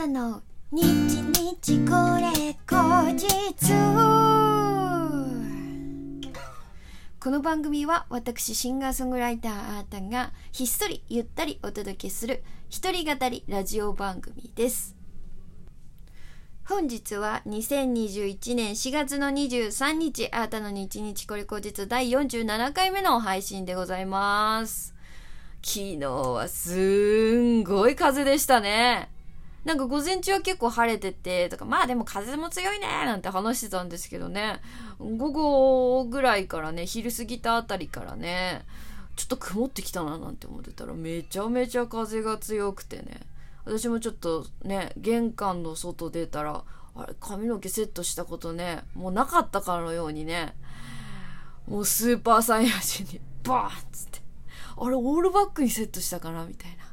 たの。日日これ後日。この番組は私シンガーソングライターあーたんがひっそりゆったりお届けする一人語りラジオ番組です。本日は2021年4月の23日あーたの日日これ後日第47回目の配信でございます。昨日はすんごい風でしたね。なんか午前中は結構晴れてて、とか、まあでも風も強いねなんて話してたんですけどね、午後ぐらいからね、昼過ぎたあたりからね、ちょっと曇ってきたななんて思ってたら、めちゃめちゃ風が強くてね、私もちょっとね、玄関の外出たら、あれ、髪の毛セットしたことね、もうなかったかのようにね、もうスーパーサイヤ人にバーンっつって、あれ、オールバックにセットしたかなみたいな。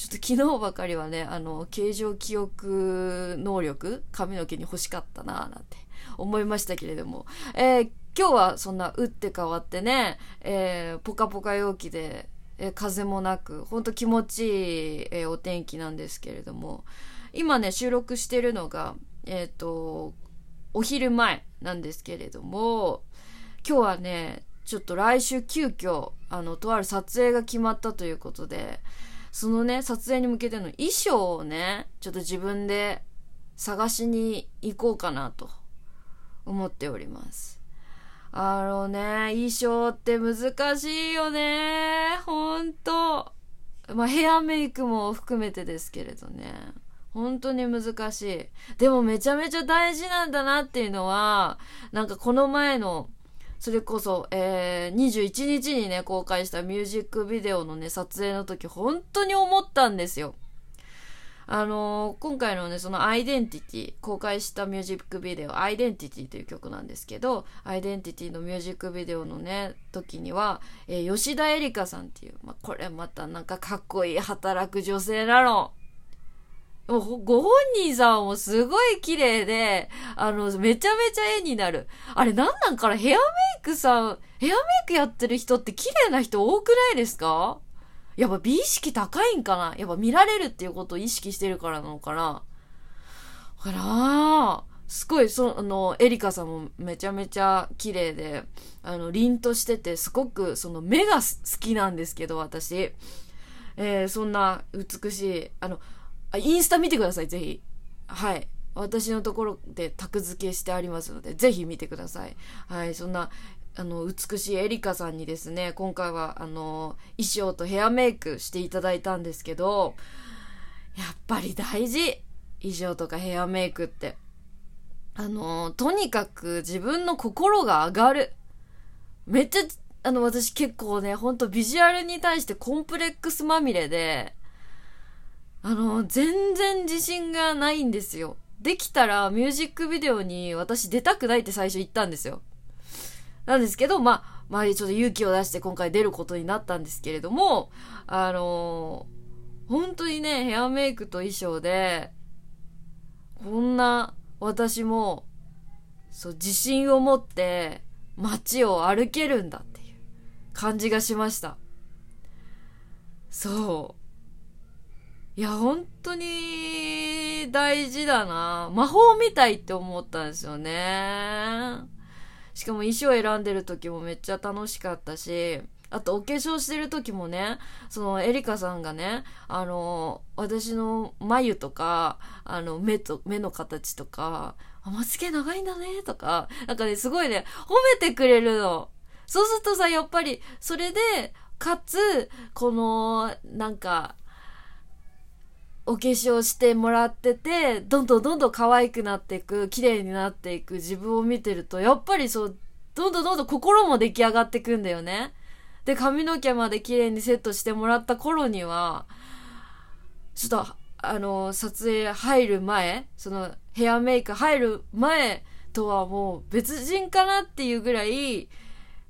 ちょっと昨日ばかりはね、あの、形状記憶能力、髪の毛に欲しかったななんて思いましたけれども、えー、今日はそんな打って変わってね、えー、ポカポカ陽気で、えー、風もなく、ほんと気持ちいい、えお天気なんですけれども、今ね、収録してるのが、えっ、と、お昼前なんですけれども、今日はね、ちょっと来週急遽、あの、とある撮影が決まったということで、そのね、撮影に向けての衣装をね、ちょっと自分で探しに行こうかなと思っております。あのね、衣装って難しいよね。ほんと。まあ、ヘアメイクも含めてですけれどね。本当に難しい。でもめちゃめちゃ大事なんだなっていうのは、なんかこの前のそれこそ、えー、21日にね、公開したミュージックビデオのね、撮影の時、本当に思ったんですよ。あのー、今回のね、そのアイデンティティ、公開したミュージックビデオ、アイデンティティという曲なんですけど、アイデンティティのミュージックビデオのね、時には、えー、吉田絵里香さんっていう、まあ、これまたなんかかっこいい働く女性なの。ご本人さんもすごい綺麗で、あの、めちゃめちゃ絵になる。あれなんなんかなヘアメイクさん、ヘアメイクやってる人って綺麗な人多くないですか？やっぱ美意識高いんかな？やっぱ見られるっていうことを意識してるからなのかな？ほらすごい、その、エリカさんもめちゃめちゃ綺麗で、あの、凛としてて、すごく、その、目が好きなんですけど、私。えー、そんな美しい、あの、あインスタ見てください、ぜひ。はい。私のところでタグ付けしてありますので、ぜひ見てください。はい、そんな、あの、美しいエリカさんにですね、今回は、あの、衣装とヘアメイクしていただいたんですけど、やっぱり大事衣装とかヘアメイクって。あの、とにかく自分の心が上がる。めっちゃ、あの、私結構ね、ほんとビジュアルに対してコンプレックスまみれで、あの、全然自信がないんですよ。できたらミュージックビデオに私出たくないって最初言ったんですよ。なんですけど、まあ、まあ、ちょっと勇気を出して今回出ることになったんですけれども、あの、本当にね、ヘアメイクと衣装で、こんな私も、そう、自信を持って街を歩けるんだっていう感じがしました。そう。いや、本当に大事だな。魔法みたいって思ったんですよね。しかも衣装選んでる時もめっちゃ楽しかったし、あとお化粧してる時もね、そのエリカさんがね、あの、私の眉とか、あの、目と、目の形とか、あ、まつげ長いんだね、とか、なんかね、すごいね、褒めてくれるの。そうするとさ、やっぱり、それで、かつ、この、なんか、お化粧してもらってて、どんどんどんどん可愛くなっていく、綺麗になっていく自分を見てると、やっぱりそう、どんどんどんどん心も出来上がってくんだよね。で、髪の毛まで綺麗にセットしてもらった頃には、ちょっと、あの、撮影入る前、そのヘアメイク入る前とはもう別人かなっていうぐらい、や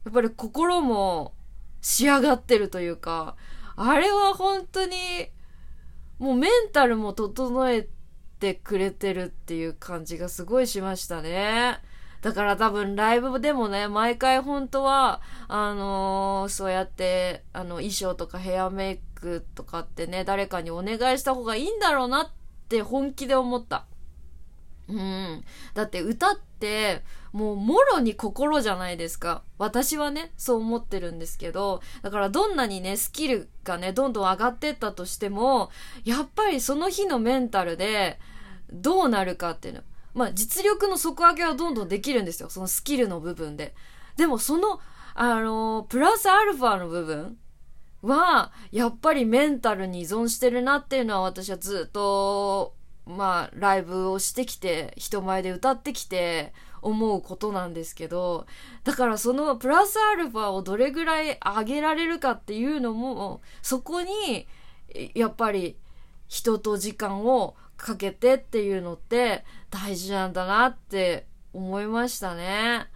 っぱり心も仕上がってるというか、あれは本当にもうメンタルも整えてくれてるっていう感じがすごいしましたね。だから多分ライブでもね、毎回本当は、あのー、そうやって、あの、衣装とかヘアメイクとかってね、誰かにお願いした方がいいんだろうなっって本気で思った。うん。だって歌って、もうもろに心じゃないですか。私はね、そう思ってるんですけど、だからどんなにね、スキルがね、どんどん上がってったとしても、やっぱりその日のメンタルで、どうなるかっていうの。まあ、実力の底上げはどんどんできるんですよ。そのスキルの部分で。でもその、あの、プラスアルファの部分は、やっぱりメンタルに依存してるなっていうのは私はずっとまあ、ライブをしてきて、人前で歌ってきて、思うことなんですけど、だからそのプラスアルファをどれぐらい上げられるかっていうのも、そこに、やっぱり人と時間をかけてっていうのって大事なんだなって思いましたね。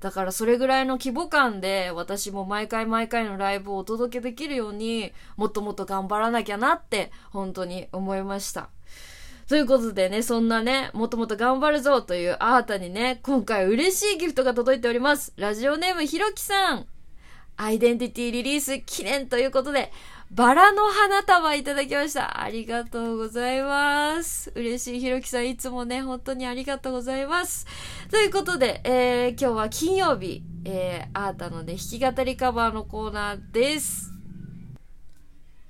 だからそれぐらいの規模感で私も毎回毎回のライブをお届けできるようにもっともっと頑張らなきゃなって本当に思いました。ということでね、そんなね、もともと頑張るぞというあーたにね、今回嬉しいギフトが届いております。ラジオネームひろきさん。アイデンティティリリース記念ということで、バラの花束いただきました。ありがとうございます。嬉しいひろきさん、いつもね、本当にありがとうございます。ということで、えー、今日は金曜日、えー、あーたのね、弾き語りカバーのコーナーです。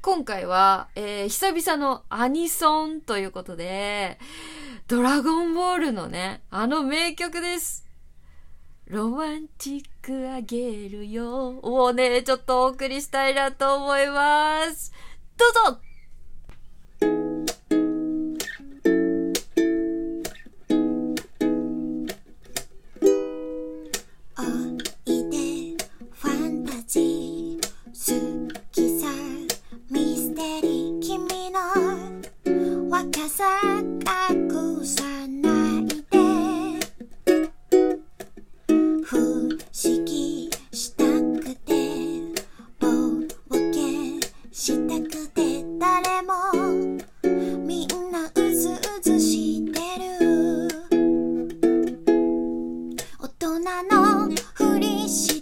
今回は、えー、久々のアニソンということで、ドラゴンボールのね、あの名曲です。ロマンチックあげるよをね、ちょっとお送りしたいなと思います。どうぞの。ふりして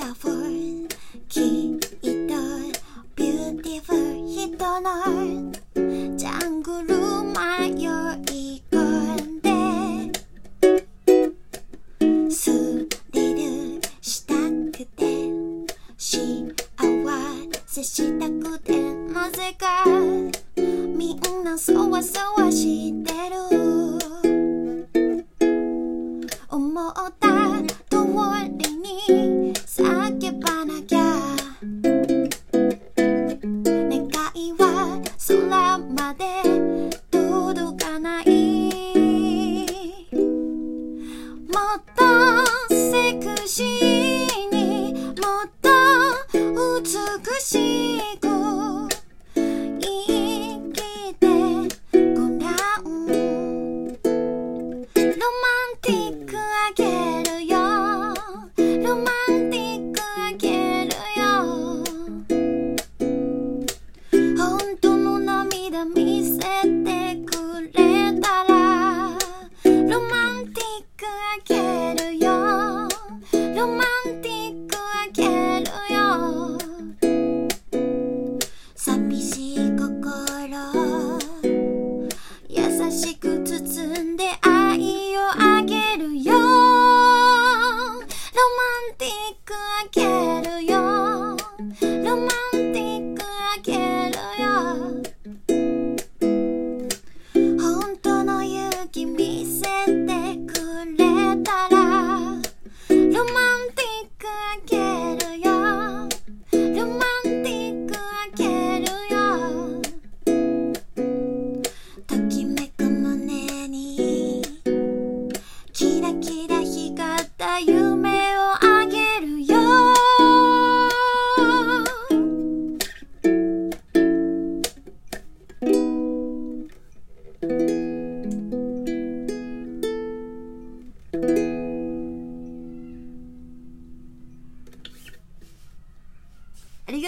Wonderful きっと Beautiful 人のジャングル迷い込んでスリルしたくて幸せしたくてなぜかみんなそわそわしてる。的心。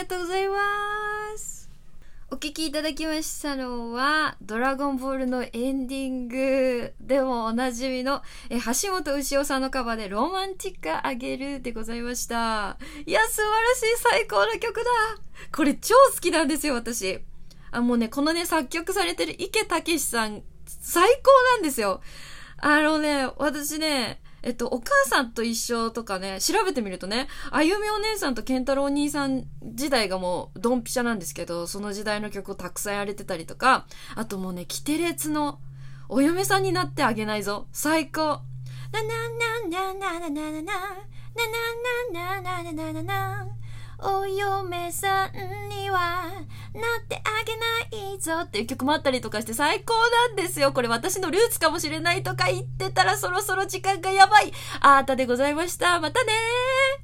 がとうございますお聴きいただきましたのは、ドラゴンボールのエンディングでもおなじみの、え橋本牛尾さんのカバーでロマンティックあげるでございました。いや、素晴らしい最高な曲だこれ超好きなんですよ、私。あ、もうね、このね、作曲されてる池武さん、最高なんですよ。あのね、私ね、えっと、お母さんと一緒とかね、調べてみるとね、あゆみお姉さんと健太郎兄さん時代がもうドンピシャなんですけど、その時代の曲をたくさんやれてたりとか、あともうね、キテレツのお嫁さんになってあげないぞ。最高。なななななななななななななななななお嫁さんにはってあげないぞっていう曲もあったりとかして最高なんですよ。これ私のルーツかもしれないとか言ってたらそろそろ時間がやばい。あーたでございました。またねー。